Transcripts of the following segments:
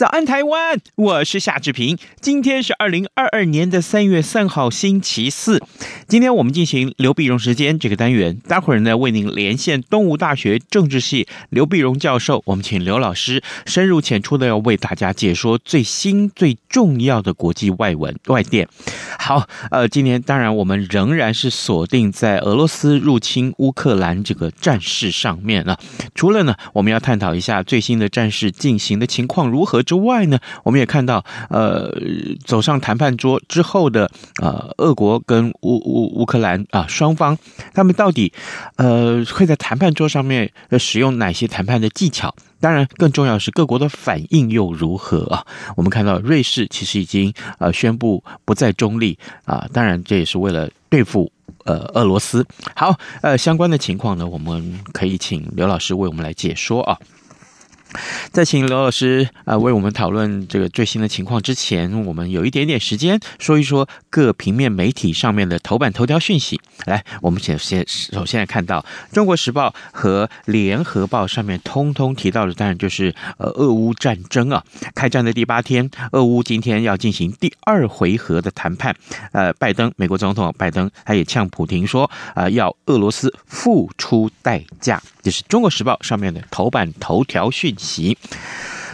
早安，台湾！我是夏志平。今天是二零二二年的三月三号，星期四。今天我们进行刘必荣时间这个单元，待会儿呢为您连线东吴大学政治系刘必荣教授。我们请刘老师深入浅出的要为大家解说最新最重要的国际外文外电。好，呃，今天当然我们仍然是锁定在俄罗斯入侵乌克兰这个战事上面了。除了呢，我们要探讨一下最新的战事进行的情况如何。之外呢，我们也看到，呃，走上谈判桌之后的，呃，俄国跟乌乌乌克兰啊双方，他们到底，呃，会在谈判桌上面使用哪些谈判的技巧？当然，更重要的是各国的反应又如何啊？我们看到瑞士其实已经呃宣布不再中立啊，当然这也是为了对付呃俄罗斯。好，呃，相关的情况呢，我们可以请刘老师为我们来解说啊。在请刘老师啊为我们讨论这个最新的情况之前，我们有一点点时间说一说各平面媒体上面的头版头条讯息。来，我们先先首先来看到《中国时报》和《联合报》上面通通提到的，当然就是呃俄乌战争啊，开战的第八天，俄乌今天要进行第二回合的谈判。呃，拜登美国总统拜登他也呛普廷说啊、呃，要俄罗斯付出代价。就是《中国时报》上面的头版头条讯息，《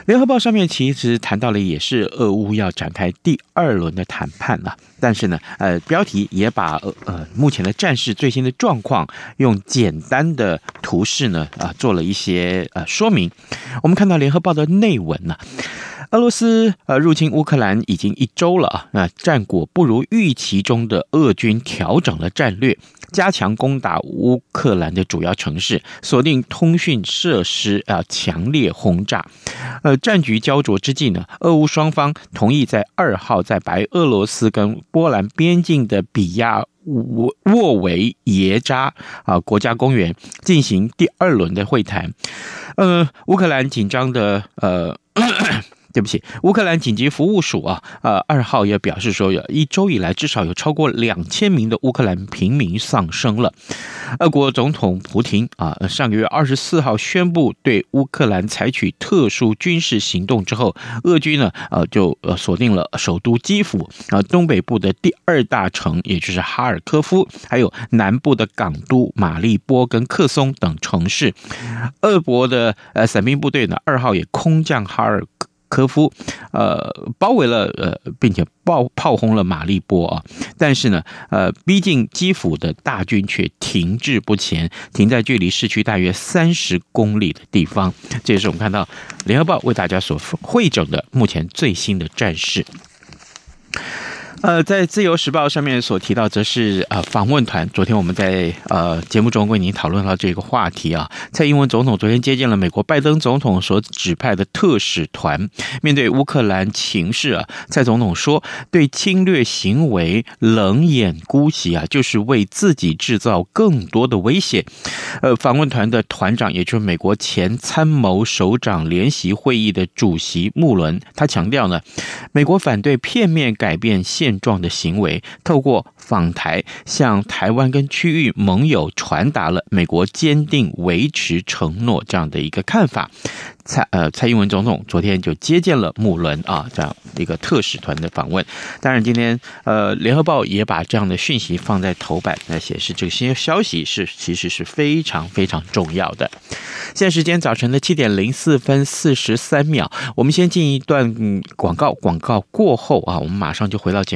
联合报》上面其实谈到了也是俄乌要展开第二轮的谈判了，但是呢，呃，标题也把呃呃目前的战事最新的状况用简单的图示呢啊做了一些呃说明。我们看到《联合报》的内文呢，俄罗斯呃入侵乌克兰已经一周了啊，那战果不如预期中的俄军调整了战略。加强攻打乌克兰的主要城市，锁定通讯设施，啊，强烈轰炸。呃，战局焦灼之际呢，俄乌双方同意在二号在白俄罗斯跟波兰边境的比亚沃沃维耶扎啊国家公园进行第二轮的会谈。呃，乌克兰紧张的呃。对不起，乌克兰紧急服务署啊，呃，二号也表示说，有一周以来至少有超过两千名的乌克兰平民丧生了。俄国总统普廷啊，上个月二十四号宣布对乌克兰采取特殊军事行动之后，俄军呢，呃，就呃锁定了首都基辅啊，东北部的第二大城，也就是哈尔科夫，还有南部的港都马利波跟克松等城市。俄国的呃伞兵部队呢，二号也空降哈尔。科夫，呃，包围了，呃，并且爆炮轰了马利波啊，但是呢，呃，逼近基辅的大军却停滞不前，停在距离市区大约三十公里的地方。这也是我们看到联合报为大家所汇整的目前最新的战事。呃，在自由时报上面所提到，则是呃访问团。昨天我们在呃节目中为您讨论到这个话题啊。蔡英文总统昨天接见了美国拜登总统所指派的特使团，面对乌克兰情势啊，蔡总统说，对侵略行为冷眼姑息啊，就是为自己制造更多的威胁。呃，访问团的团长，也就是美国前参谋首长联席会议的主席穆伦，他强调呢，美国反对片面改变现状的行为，透过访台向台湾跟区域盟友传达了美国坚定维持承诺这样的一个看法。蔡呃蔡英文总统昨天就接见了穆伦啊，这样一个特使团的访问。当然，今天呃联合报也把这样的讯息放在头版来显示，这些消息是其实是非常非常重要的。现在时间早晨的七点零四分四十三秒，我们先进一段广告，广告过后啊，我们马上就回到节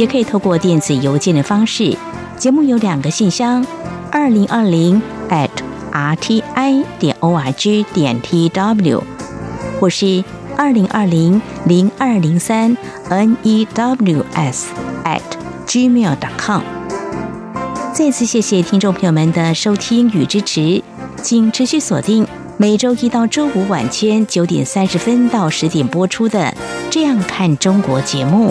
也可以透过电子邮件的方式。节目有两个信箱：二零二零 at rti 点 org 点 tw，或是二零二零零二零三 news at gmail.com。再次谢谢听众朋友们的收听与支持，请持续锁定每周一到周五晚间九点三十分到十点播出的《这样看中国》节目。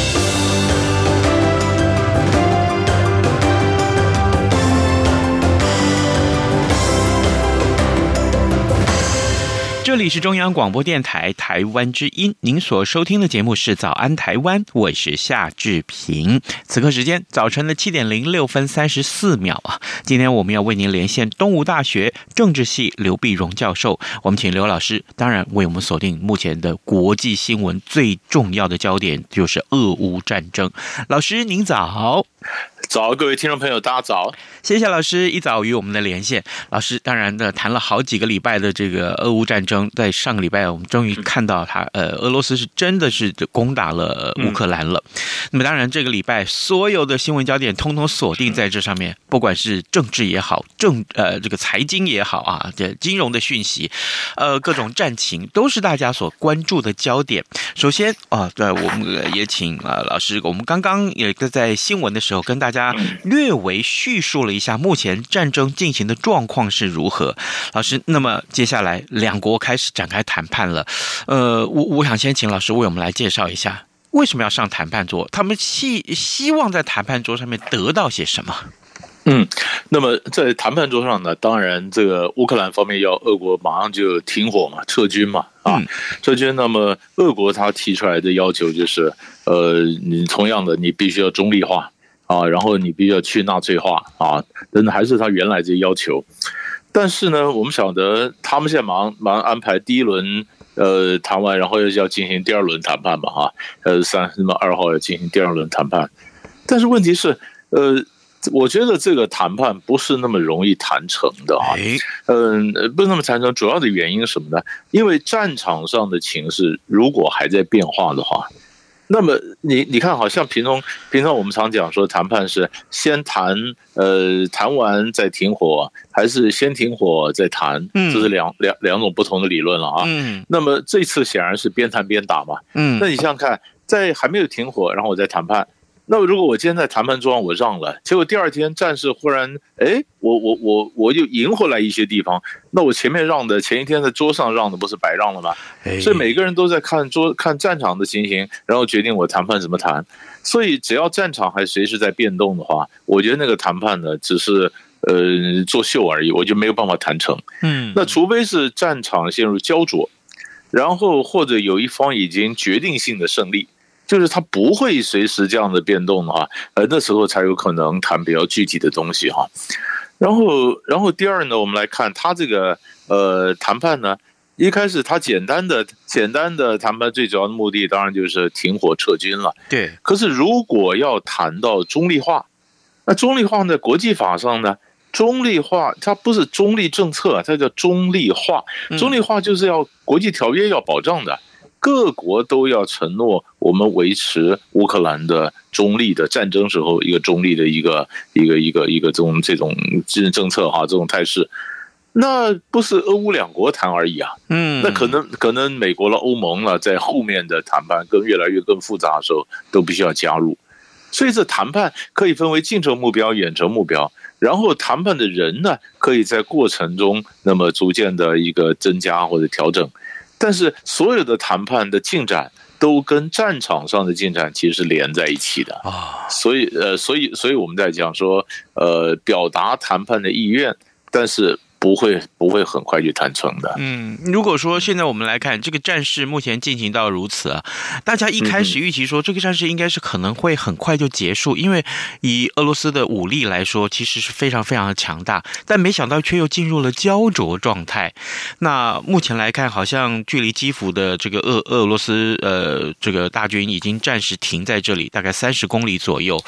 这里是中央广播电台台湾之音，您所收听的节目是《早安台湾》，我是夏志平。此刻时间早晨的七点零六分三十四秒啊！今天我们要为您连线东吴大学政治系刘碧荣教授，我们请刘老师，当然为我们锁定目前的国际新闻最重要的焦点，就是俄乌战争。老师您早。早，各位听众朋友，大家早！谢谢老师一早与我们的连线。老师当然的谈了好几个礼拜的这个俄乌战争，在上个礼拜我们终于看到他，呃，俄罗斯是真的是攻打了乌克兰了。嗯、那么当然这个礼拜所有的新闻焦点通通锁定在这上面，不管是政治也好，政呃这个财经也好啊，这金融的讯息，呃各种战情都是大家所关注的焦点。首先啊，对，我们也请啊老师，我们刚刚也在新闻的时候跟大家。略微叙述了一下目前战争进行的状况是如何，老师。那么接下来两国开始展开谈判了，呃，我我想先请老师为我们来介绍一下为什么要上谈判桌，他们希希望在谈判桌上面得到些什么？嗯，那么在谈判桌上呢，当然这个乌克兰方面要俄国马上就停火嘛，撤军嘛，啊，撤军。那么俄国他提出来的要求就是，呃，你同样的，你必须要中立化。啊，然后你必须要去纳粹化啊，等等，还是他原来这要求。但是呢，我们晓得他们现在忙忙安排第一轮呃谈完，然后又要进行第二轮谈判嘛，哈，呃三那么二号要进行第二轮谈判。但是问题是，呃，我觉得这个谈判不是那么容易谈成的啊。嗯，不是那么谈成，主要的原因是什么呢？因为战场上的情势如果还在变化的话。那么你你看，好像平常平常我们常讲说谈判是先谈呃谈完再停火，还是先停火再谈？嗯，这是两两两种不同的理论了啊。嗯，那么这次显然是边谈边打嘛。嗯，那你想想看，在还没有停火，然后我再谈判。那如果我今天在谈判桌上我让了，结果第二天战事忽然，哎，我我我我又赢回来一些地方，那我前面让的前一天在桌上让的不是白让了吗？所以每个人都在看桌看战场的情形，然后决定我谈判怎么谈。所以只要战场还随时在变动的话，我觉得那个谈判呢，只是呃作秀而已，我就没有办法谈成。嗯，那除非是战场陷入焦灼，然后或者有一方已经决定性的胜利。就是它不会随时这样的变动的话，呃，那时候才有可能谈比较具体的东西哈。然后，然后第二呢，我们来看它这个呃谈判呢，一开始它简单的简单的谈判最主要的目的当然就是停火撤军了。对。可是如果要谈到中立化，那中立化在国际法上呢，中立化它不是中立政策，它叫中立化。中立化就是要国际条约要保障的。各国都要承诺，我们维持乌克兰的中立的战争时候一个中立的一个一个一个一个这种这种政政策哈，这种态势，那不是俄乌两国谈而已啊，嗯，那可能可能美国了、欧盟了，在后面的谈判更越来越更复杂的时候，都必须要加入。所以这谈判可以分为近程目标、远程目标，然后谈判的人呢，可以在过程中那么逐渐的一个增加或者调整。但是所有的谈判的进展都跟战场上的进展其实是连在一起的。啊，所以呃，所以所以我们在讲说，呃，表达谈判的意愿，但是不会不会很快就谈成的。嗯，如果说现在我们来看这个战事目前进行到如此啊，大家一开始预期说这个战事应该是可能会很快就结束，因为以俄罗斯的武力来说，其实是非常非常的强大，但没想到却又进入了胶着状态。那目前来看，好像距离基辅的这个俄俄罗斯呃这个大军已经暂时停在这里，大概三十公里左右。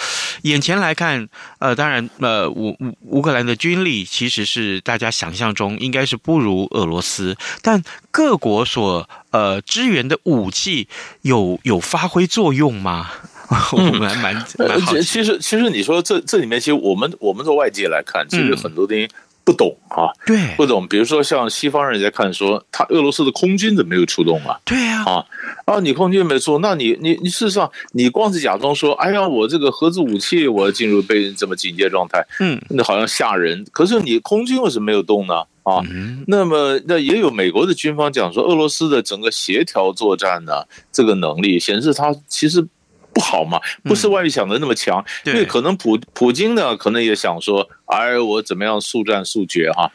眼前来看，呃，当然呃乌乌乌克兰的军力其实是大家。想象中应该是不如俄罗斯，但各国所呃支援的武器有有发挥作用吗？我们还蛮蛮好奇。其实其实你说这这里面，其实我们我们从外界来看，其实很多东西不懂啊，对，不懂。比如说像西方人在看说，他俄罗斯的空军怎么没有出动啊？对呀，啊啊，你空军没出，那你你你事实上你光是假装说，哎呀，我这个核子武器我要进入被这么警戒状态，嗯，那好像吓人。可是你空军为什么没有动呢？啊，那么那也有美国的军方讲说，俄罗斯的整个协调作战呢，这个能力显示他其实不好嘛，不是外面想的那么强。因为可能普普京呢，可能也想说，哎，我怎么样速战速决哈。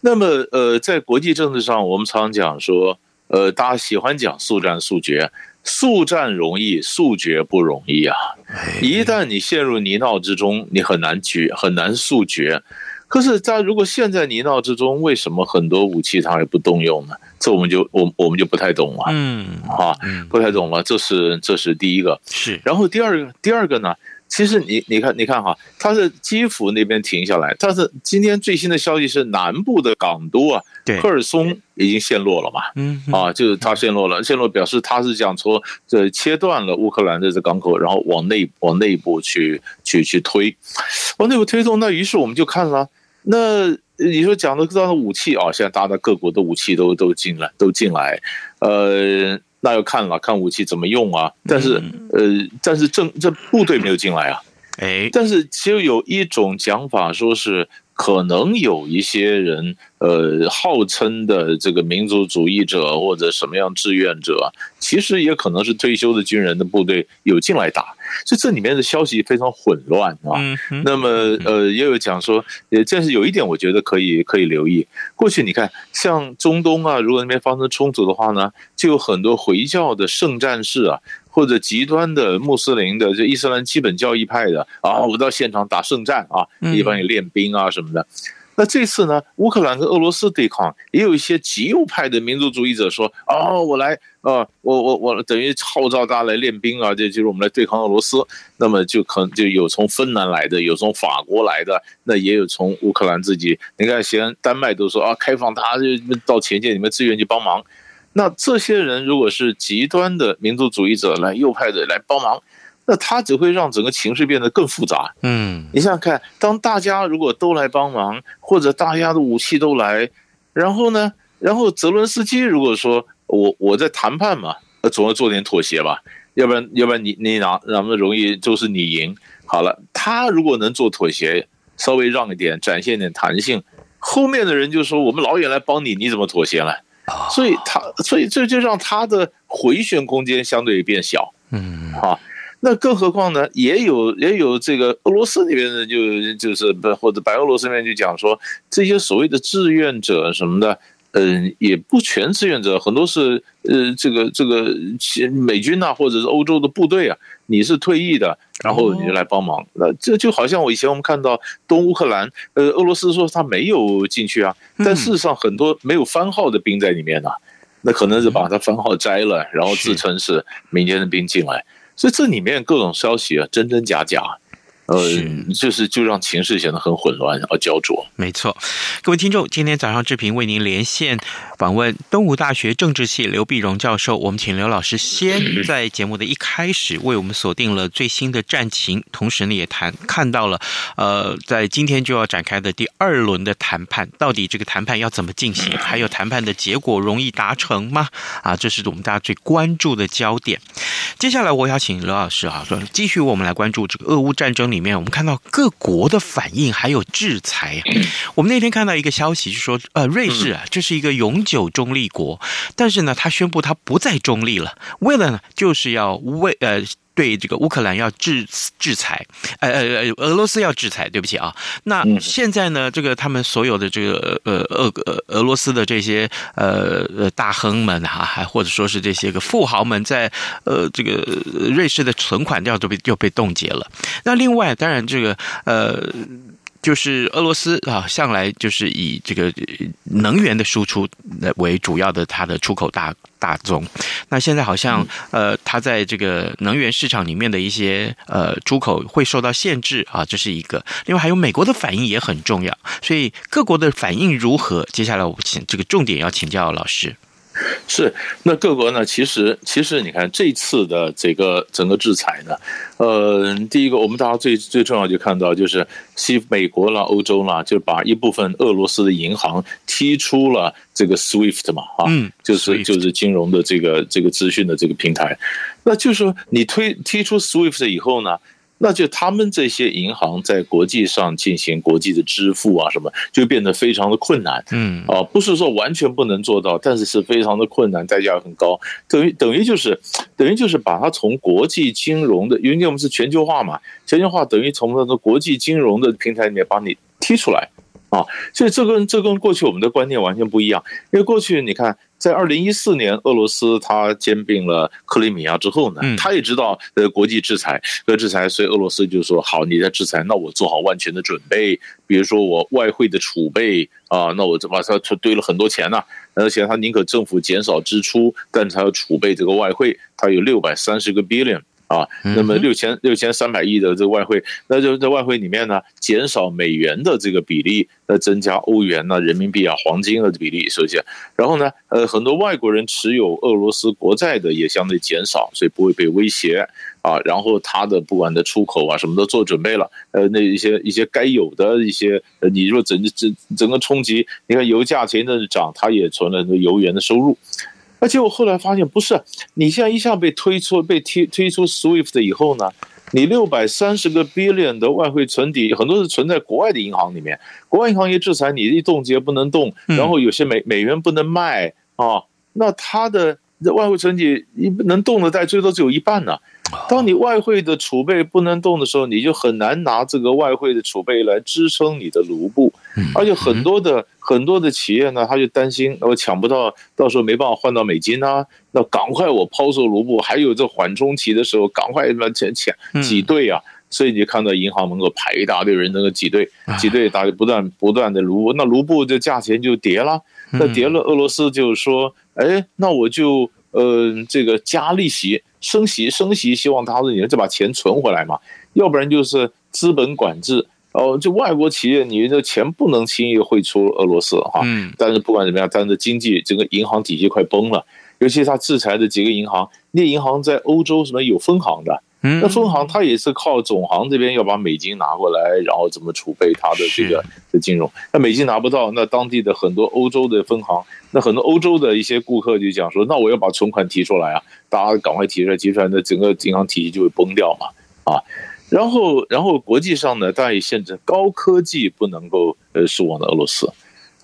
那么呃，在国际政治上，我们常讲说，呃，大家喜欢讲速战速决，速战容易，速决不容易啊。一旦你陷入泥淖之中，你很难决，很难速决。可是，在如果现在泥淖之中，为什么很多武器它还不动用呢？这我们就我我们就不太懂了。嗯，啊，不太懂了。这是这是第一个。是。然后第二个第二个呢？其实你你看你看哈，它是基辅那边停下来，但是今天最新的消息是南部的港都啊，对，赫尔松已经陷落了嘛。嗯。啊，就是它陷落了，陷落表示它是想说这切断了乌克兰的这港口，然后往内往内部去去去推，往内部推动。那于是我们就看了。那你说讲的这样的武器啊，现在大家各国的武器都都进来，都进来，呃，那要看了，看武器怎么用啊。但是，呃，但是正这部队没有进来啊。哎，但是其实有一种讲法，说是可能有一些人，呃，号称的这个民族主义者或者什么样志愿者，其实也可能是退休的军人的部队有进来打。所以这里面的消息非常混乱啊。那么呃，也有讲说，呃这是有一点，我觉得可以可以留意。过去你看，像中东啊，如果那边发生冲突的话呢，就有很多回教的圣战士啊，或者极端的穆斯林的，就伊斯兰基本教义派的啊，我到现场打圣战啊，一般也练兵啊什么的。那这次呢，乌克兰跟俄罗斯对抗，也有一些极右派的民族主义者说：“哦，我来，呃，我我我等于号召大家来练兵啊，这就是我们来对抗俄罗斯。”那么就可能就有从芬兰来的，有从法国来的，那也有从乌克兰自己。你看，现在丹麦都说啊，开放他就到前线，你们自愿去帮忙。那这些人如果是极端的民族主义者来，右派的来帮忙。那他只会让整个情势变得更复杂。嗯，你想想看，当大家如果都来帮忙，或者大家的武器都来，然后呢，然后泽伦斯基如果说我我在谈判嘛，呃总要做点妥协吧，要不然要不然你你拿那么容易就是你赢。好了，他如果能做妥协，稍微让一点，展现点弹性，后面的人就说我们老远来帮你，你怎么妥协了？所以他所以这就让他的回旋空间相对变小。嗯，啊。那更何况呢？也有也有这个俄罗斯那边的，就就是不或者白俄罗斯那边就讲说，这些所谓的志愿者什么的，嗯，也不全志愿者，很多是呃这个这个美军啊，或者是欧洲的部队啊，你是退役的，然后你就来帮忙。那这就好像我以前我们看到东乌克兰，呃，俄罗斯说他没有进去啊，但事实上很多没有番号的兵在里面呢，那可能是把他番号摘了，然后自称是民间的兵进来。所以这里面各种消息啊，真真假假。呃，就是就让情势显得很混乱，而焦灼。没错，各位听众，今天早上志平为您连线访问东吴大学政治系刘碧荣教授。我们请刘老师先 在节目的一开始为我们锁定了最新的战情，同时呢也谈看到了呃，在今天就要展开的第二轮的谈判，到底这个谈判要怎么进行？还有谈判的结果容易达成吗？啊，这是我们大家最关注的焦点。接下来我要请刘老师啊，说继续我们来关注这个俄乌战争里。里面我们看到各国的反应，还有制裁。我们那天看到一个消息，就说，呃，瑞士啊，这是一个永久中立国，但是呢，他宣布他不再中立了，为了呢，就是要为呃对这个乌克兰要制制裁，呃呃呃，俄罗斯要制裁，对不起啊。那现在呢，这个他们所有的这个呃俄俄俄罗斯的这些呃呃大亨们哈，还或者说是这些个富豪们，在呃这个瑞士的存款要都被又被冻结了。那另外，当然这个呃。就是俄罗斯啊，向来就是以这个能源的输出为主要的，它的出口大大宗。那现在好像呃，它在这个能源市场里面的一些呃出口会受到限制啊，这是一个。另外还有美国的反应也很重要，所以各国的反应如何？接下来我请这个重点要请教老师。是，那各国呢？其实，其实你看这次的这个整个制裁呢，呃，第一个我们大家最最重要就看到就是西美国啦、欧洲啦，就把一部分俄罗斯的银行踢出了这个 SWIFT 嘛，啊，嗯，就是就是金融的这个这个资讯的这个平台，那就是说你推踢出 SWIFT 以后呢？那就他们这些银行在国际上进行国际的支付啊，什么就变得非常的困难。嗯，啊，不是说完全不能做到，但是是非常的困难，代价很高。等于等于就是等于就是把它从国际金融的，因为我们是全球化嘛，全球化等于从那个国际金融的平台里面把你踢出来啊。所以这跟这跟过去我们的观念完全不一样，因为过去你看。在二零一四年，俄罗斯他兼并了克里米亚之后呢，他也知道呃国际制裁和制裁，所以俄罗斯就说好，你在制裁，那我做好万全的准备，比如说我外汇的储备啊，那我这把它堆了很多钱呐，而且他宁可政府减少支出，但是他要储备这个外汇，他有六百三十个 billion。啊，那么六千六千三百亿的这个外汇，那就在外汇里面呢，减少美元的这个比例，那增加欧元呐、人民币啊、黄金的比例，首先，然后呢，呃，很多外国人持有俄罗斯国债的也相对减少，所以不会被威胁啊。然后他的不管的出口啊，什么都做准备了，呃，那一些一些该有的一些，呃，你若整整整个冲击，你看油价前一阵子涨，它也存了很多油源的收入。而且我后来发现，不是你现在一下被推出、被推推出 SWIFT 以后呢，你六百三十个 billion 的外汇存底，很多是存在国外的银行里面，国外银行一制裁，你一冻结不能动，然后有些美美元不能卖啊，那它的外汇存底一能动的，但最多只有一半呢。当你外汇的储备不能动的时候，你就很难拿这个外汇的储备来支撑你的卢布，而且很多的很多的企业呢，他就担心我抢不到，到时候没办法换到美金啊，那赶快我抛售卢布，还有这缓冲期的时候，赶快把钱抢挤兑啊，所以你就看到银行门口排一大堆人，那个挤兑挤兑，大家不断不断的卢布，那卢布的价钱就跌了，那跌了，俄罗斯就是说，哎，那我就呃这个加利息。升息，升息，希望他说你这把钱存回来嘛，要不然就是资本管制哦。就外国企业，你的钱不能轻易汇出俄罗斯哈。嗯。但是不管怎么样，但是经济整个银行体系快崩了，尤其他制裁的几个银行，那银行在欧洲什么有分行的。嗯。那分行它也是靠总行这边要把美金拿过来，然后怎么储备它的这个的金融。那美金拿不到，那当地的很多欧洲的分行。那很多欧洲的一些顾客就讲说，那我要把存款提出来啊，大家赶快提出来，提出来，那整个银行体系就会崩掉嘛，啊，然后然后国际上呢，大家也限制高科技不能够呃输往的俄罗斯，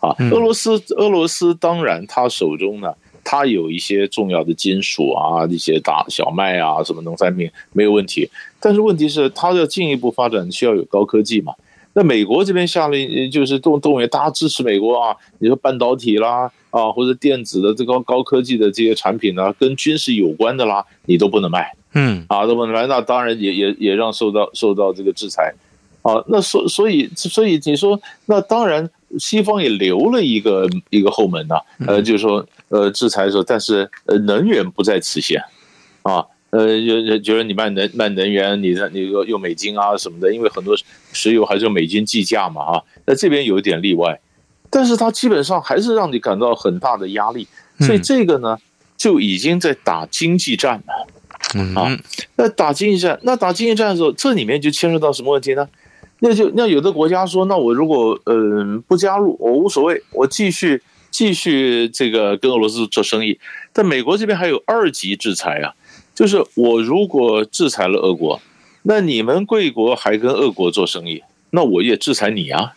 啊，俄罗斯俄罗斯当然他手中呢，他有一些重要的金属啊，一些大小麦啊，什么农产品没有问题，但是问题是他要进一步发展需要有高科技嘛。那美国这边下令就是动动员大家支持美国啊，你说半导体啦啊，或者电子的这个高科技的这些产品呢，跟军事有关的啦，你都不能卖，嗯啊都不能卖，那当然也也也让受到受到这个制裁，啊，那所所以所以你说那当然西方也留了一个一个后门呐，呃，就是说呃制裁的时候，但是呃能源不在此限，啊。呃，就觉得你卖能卖能源，你的你说用美金啊什么的，因为很多石油还是用美金计价嘛啊，那这边有一点例外，但是它基本上还是让你感到很大的压力，所以这个呢就已经在打经济战了，啊，那打经济战，那打经济战的时候，这里面就牵涉到什么问题呢？那就那有的国家说，那我如果嗯、呃、不加入，我无所谓，我继续继续这个跟俄罗斯做生意，但美国这边还有二级制裁啊。就是我如果制裁了俄国，那你们贵国还跟俄国做生意，那我也制裁你啊，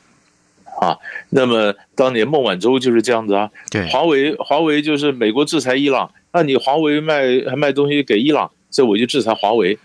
啊，那么当年孟晚舟就是这样子啊，对，华为华为就是美国制裁伊朗，那你华为卖还卖东西给伊朗，所以我就制裁华为，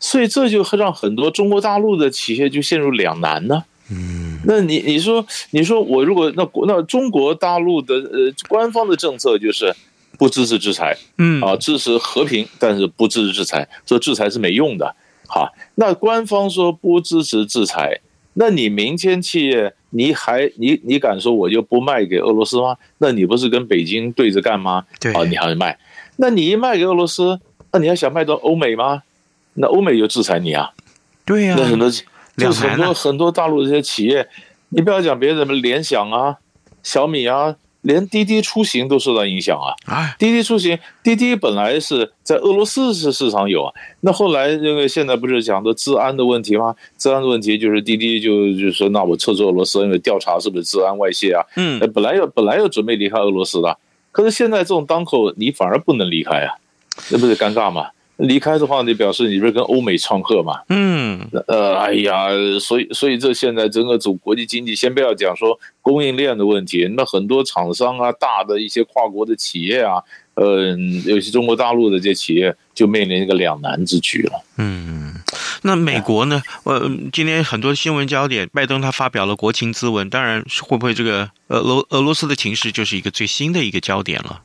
所以这就让很多中国大陆的企业就陷入两难呢。嗯，那你你说你说我如果那那中国大陆的呃官方的政策就是不支持制裁，嗯啊支持和平，但是不支持制裁，说制裁是没用的。好，那官方说不支持制裁，那你民间企业你还你你敢说我就不卖给俄罗斯吗？那你不是跟北京对着干吗？对啊，你还卖，那你一卖给俄罗斯，那你还想卖到欧美吗？那欧美就制裁你啊？对呀、啊，那很多就是很多很多大陆这些企业，你不要讲别人，什么联想啊、小米啊，连滴滴出行都受到影响啊。啊，滴滴出行，滴滴本来是在俄罗斯是市场有啊，那后来因为现在不是讲的治安的问题吗？治安的问题就是滴滴就就说，那我撤出俄罗斯，因为调查是不是治安外泄啊？嗯，本来要本来要准备离开俄罗斯的，可是现在这种当口，你反而不能离开啊，那不是尴尬吗？离开的话，你表示你不是跟欧美唱和嘛？嗯，呃，哎呀，所以所以这现在整个组国际经济，先不要讲说供应链的问题，那很多厂商啊，大的一些跨国的企业啊，呃，尤其中国大陆的这些企业，就面临一个两难之局了。嗯，那美国呢？呃，今天很多新闻焦点，拜登他发表了国情咨文，当然会不会这个俄罗俄罗斯的情势就是一个最新的一个焦点了？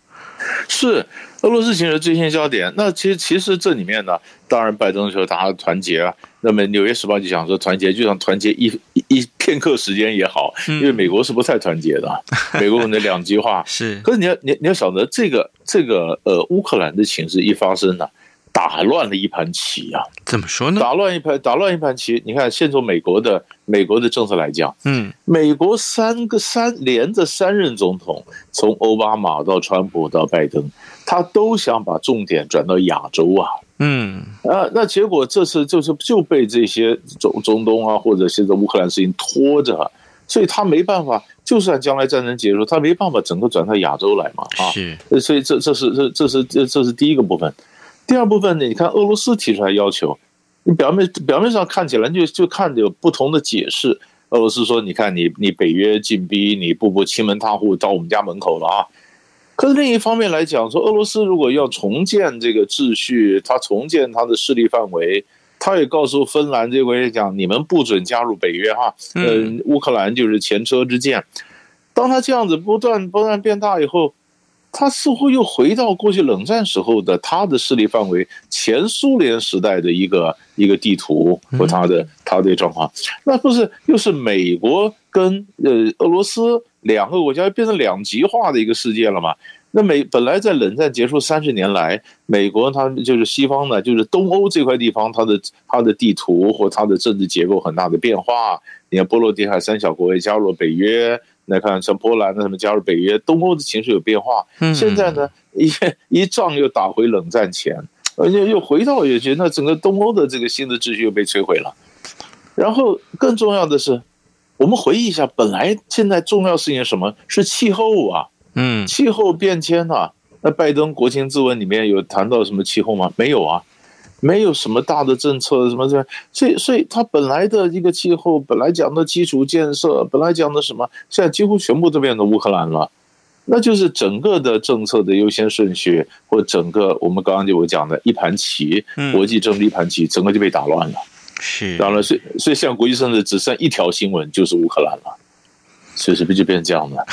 是俄罗斯形势最新焦点。那其实其实这里面呢，当然拜登说大家团结啊。那么《纽约时报》就想说团结，就想团结一一片刻时间也好，因为美国是不太团结的，美国的两极化是。可是你要你你要晓得这个这个呃乌克兰的情势一发生呢。打乱了一盘棋、啊？怎么说呢？打乱一盘，打乱一盘棋。你看，现从美国的美国的政策来讲，嗯，美国三个三连着三任总统，从奥巴马到川普到拜登，他都想把重点转到亚洲啊，嗯啊，那结果这次就是就被这些中中东啊，或者现在乌克兰事情拖着，所以他没办法。就算将来战争结束，他没办法整个转到亚洲来嘛，啊，是，所以这这是这这是这这是第一个部分。第二部分呢，你看俄罗斯提出来要求，你表面表面上看起来就就看着有不同的解释。俄罗斯说：“你看你你北约进逼，你步步欺门踏户到我们家门口了啊！”可是另一方面来讲，说俄罗斯如果要重建这个秩序，他重建他的势力范围，他也告诉芬兰这个国家讲：“你们不准加入北约哈。”嗯，乌克兰就是前车之鉴。当他这样子不断不断变大以后。他似乎又回到过去冷战时候的他的势力范围，前苏联时代的一个一个地图和他的他的状况，那不是又是美国跟呃俄罗斯两个国家变成两极化的一个世界了嘛？那美本来在冷战结束三十年来，美国它就是西方呢，就是东欧这块地方，它的它的地图或它的政治结构很大的变化。你看波罗的海三小国也加入了北约。来看，像波兰的什么加入北约，东欧的情绪有变化。现在呢，一一仗又打回冷战前，而且又回到也觉得那整个东欧的这个新的秩序又被摧毁了。然后更重要的是，我们回忆一下，本来现在重要事情是什么？是气候啊，嗯，气候变迁啊。那拜登国情咨文里面有谈到什么气候吗？没有啊。没有什么大的政策，什么这，所以，所以他本来的一个气候，本来讲的基础建设，本来讲的什么，现在几乎全部都变成乌克兰了，那就是整个的政策的优先顺序，或整个我们刚刚就我讲的一盘棋，国际政治一盘棋，整个就被打乱了。是，当然，所以，所以现在国际上的只剩一条新闻，就是乌克兰了。是不是就变成这样了？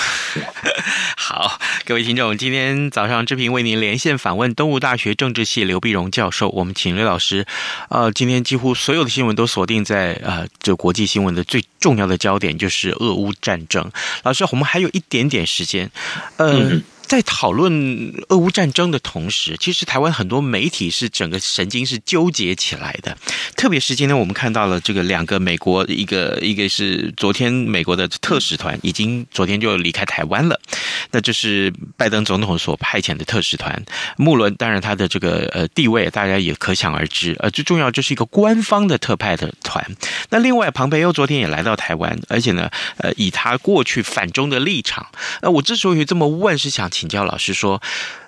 好，各位听众，今天早上志平为您连线访问东吴大学政治系刘碧荣教授。我们请刘老师，呃，今天几乎所有的新闻都锁定在呃这国际新闻的最重要的焦点，就是俄乌战争。老师，我们还有一点点时间，呃。嗯在讨论俄乌战争的同时，其实台湾很多媒体是整个神经是纠结起来的。特别是今天我们看到了这个两个美国，一个一个是昨天美国的特使团已经昨天就离开台湾了，那就是拜登总统所派遣的特使团。穆伦当然他的这个呃地位大家也可想而知，呃最重要就是一个官方的特派的团。那另外庞培欧昨天也来到台湾，而且呢呃以他过去反中的立场，那我之所以这么问是想。请教老师说，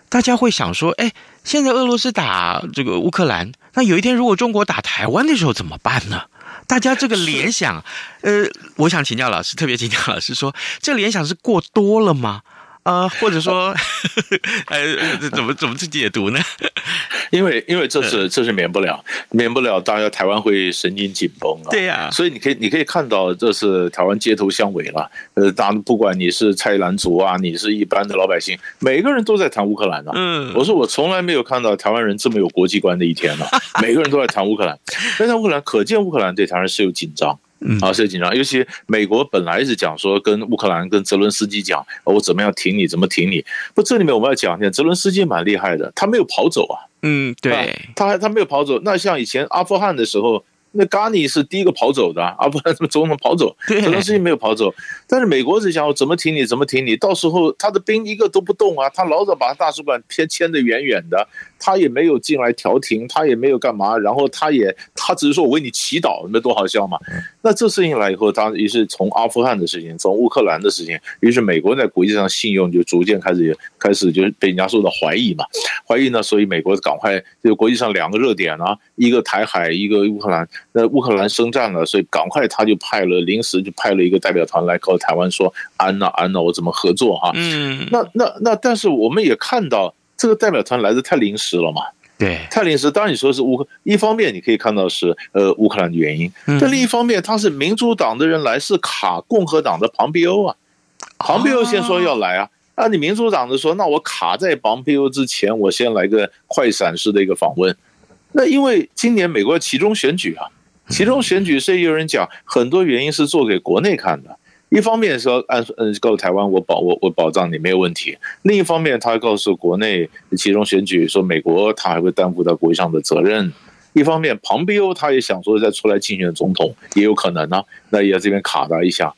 大家会想说，哎，现在俄罗斯打这个乌克兰，那有一天如果中国打台湾的时候怎么办呢？大家这个联想，呃，我想请教老师，特别请教老师说，这联想是过多了吗？啊，或者说，呃，怎么怎么去解读呢？因为因为这是这是免不了免不了，大家台湾会神经紧绷啊。对呀，所以你可以你可以看到，这是台湾街头巷尾了。呃，当然不管你是菜篮族啊，你是一般的老百姓，每个人都在谈乌克兰呢。嗯，我说我从来没有看到台湾人这么有国际观的一天呢。每个人都在谈乌克兰，但在乌克兰可见乌克兰对台湾是有紧张。嗯，啊，是紧张，尤其美国本来是讲说跟乌克兰跟泽伦斯基讲，我怎么样挺你，怎么挺你。不，这里面我们要讲一下，泽伦斯基蛮厉害的，他没有跑走啊。嗯，对，他还他没有跑走。那像以前阿富汗的时候。那嘎尼是第一个跑走的，而不然什么总统跑走，泽伦斯基没有跑走。但是美国是想我怎么挺你，怎么挺你，到时候他的兵一个都不动啊，他老早把大使馆偏迁得远远的，他也没有进来调停，他也没有干嘛，然后他也他只是说我为你祈祷，那多好笑嘛。那这事情来以后，他于是从阿富汗的事情，从乌克兰的事情，于是美国在国际上信用就逐渐开始开始就被人家受到怀疑嘛，怀疑呢，所以美国赶快就国际上两个热点啊，一个台海，一个乌克兰。那乌克兰生战了，所以赶快他就派了临时就派了一个代表团来告台湾说安娜安娜，我怎么合作哈？嗯，那那那，但是我们也看到这个代表团来的太临时了嘛？对，太临时。当然你说是乌克，一方面你可以看到是呃乌克兰的原因，但另一方面他是民主党的人来，是卡共和党的庞皮欧啊，庞皮欧先说要来啊，啊你民主党的说那我卡在庞皮欧之前，我先来个快闪式的一个访问。那因为今年美国其中选举啊。其中选举，是有人讲很多原因是做给国内看的。一方面说按嗯告诉台湾我保我我保障你没有问题，另一方面他告诉国内其中选举说美国他还会担负到国际上的责任。一方面庞贝欧他也想说再出来竞选总统也有可能呢、啊，那也这边卡他一下。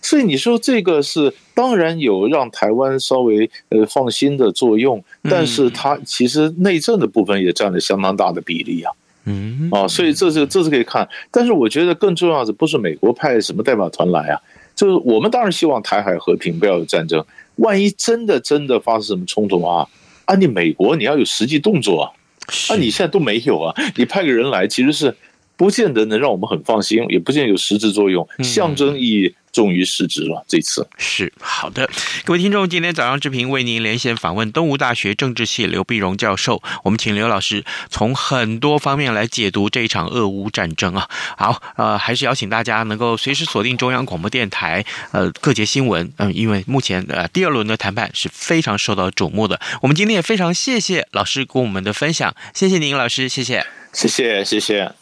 所以你说这个是当然有让台湾稍微呃放心的作用，但是他其实内政的部分也占了相当大的比例啊。嗯，啊，所以这是这是可以看，但是我觉得更重要的不是美国派什么代表团来啊，就是我们当然希望台海和平，不要有战争。万一真的真的发生什么冲突啊，啊，你美国你要有实际动作啊，啊，你现在都没有啊，你派个人来其实是不见得能让我们很放心，也不见得有实质作用，象征意义。重于实质了，这次是好的。各位听众，今天早上志平为您连线访问东吴大学政治系刘碧荣教授，我们请刘老师从很多方面来解读这一场俄乌战争啊。好，呃，还是邀请大家能够随时锁定中央广播电台呃各节新闻，嗯、呃，因为目前呃第二轮的谈判是非常受到瞩目的。我们今天也非常谢谢老师跟我们的分享，谢谢您，老师，谢谢，谢谢，谢谢。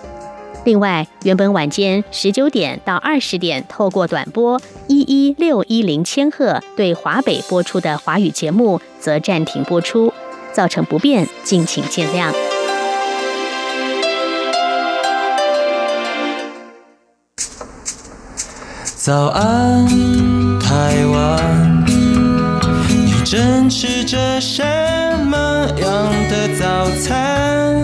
另外，原本晚间十九点到二十点透过短波一一六一零千赫对华北播出的华语节目，则暂停播出，造成不便，敬请见谅。早安，台湾，你正吃着什么样的早餐？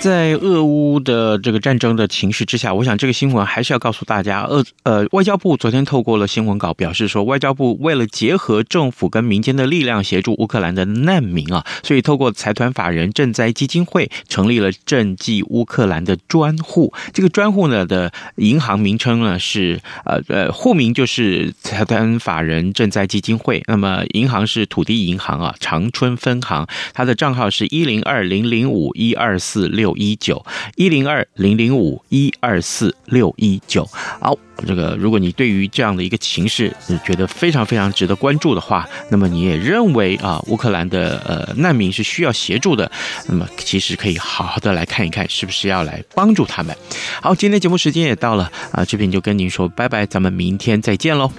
在俄乌的这个战争的情势之下，我想这个新闻还是要告诉大家，俄呃外交部昨天透过了新闻稿表示说，外交部为了结合政府跟民间的力量协助乌克兰的难民啊，所以透过财团法人赈灾基金会成立了赈济乌克兰的专户。这个专户呢的银行名称呢是呃呃户名就是财团法人赈灾基金会，那么银行是土地银行啊长春分行，它的账号是一零二零零零五一二四六。六一九一零二零零五一二四六一九，好，这个如果你对于这样的一个情势，你觉得非常非常值得关注的话，那么你也认为啊，乌克兰的呃难民是需要协助的，那么其实可以好好的来看一看，是不是要来帮助他们。好，今天节目时间也到了啊，这边就跟您说拜拜，咱们明天再见喽。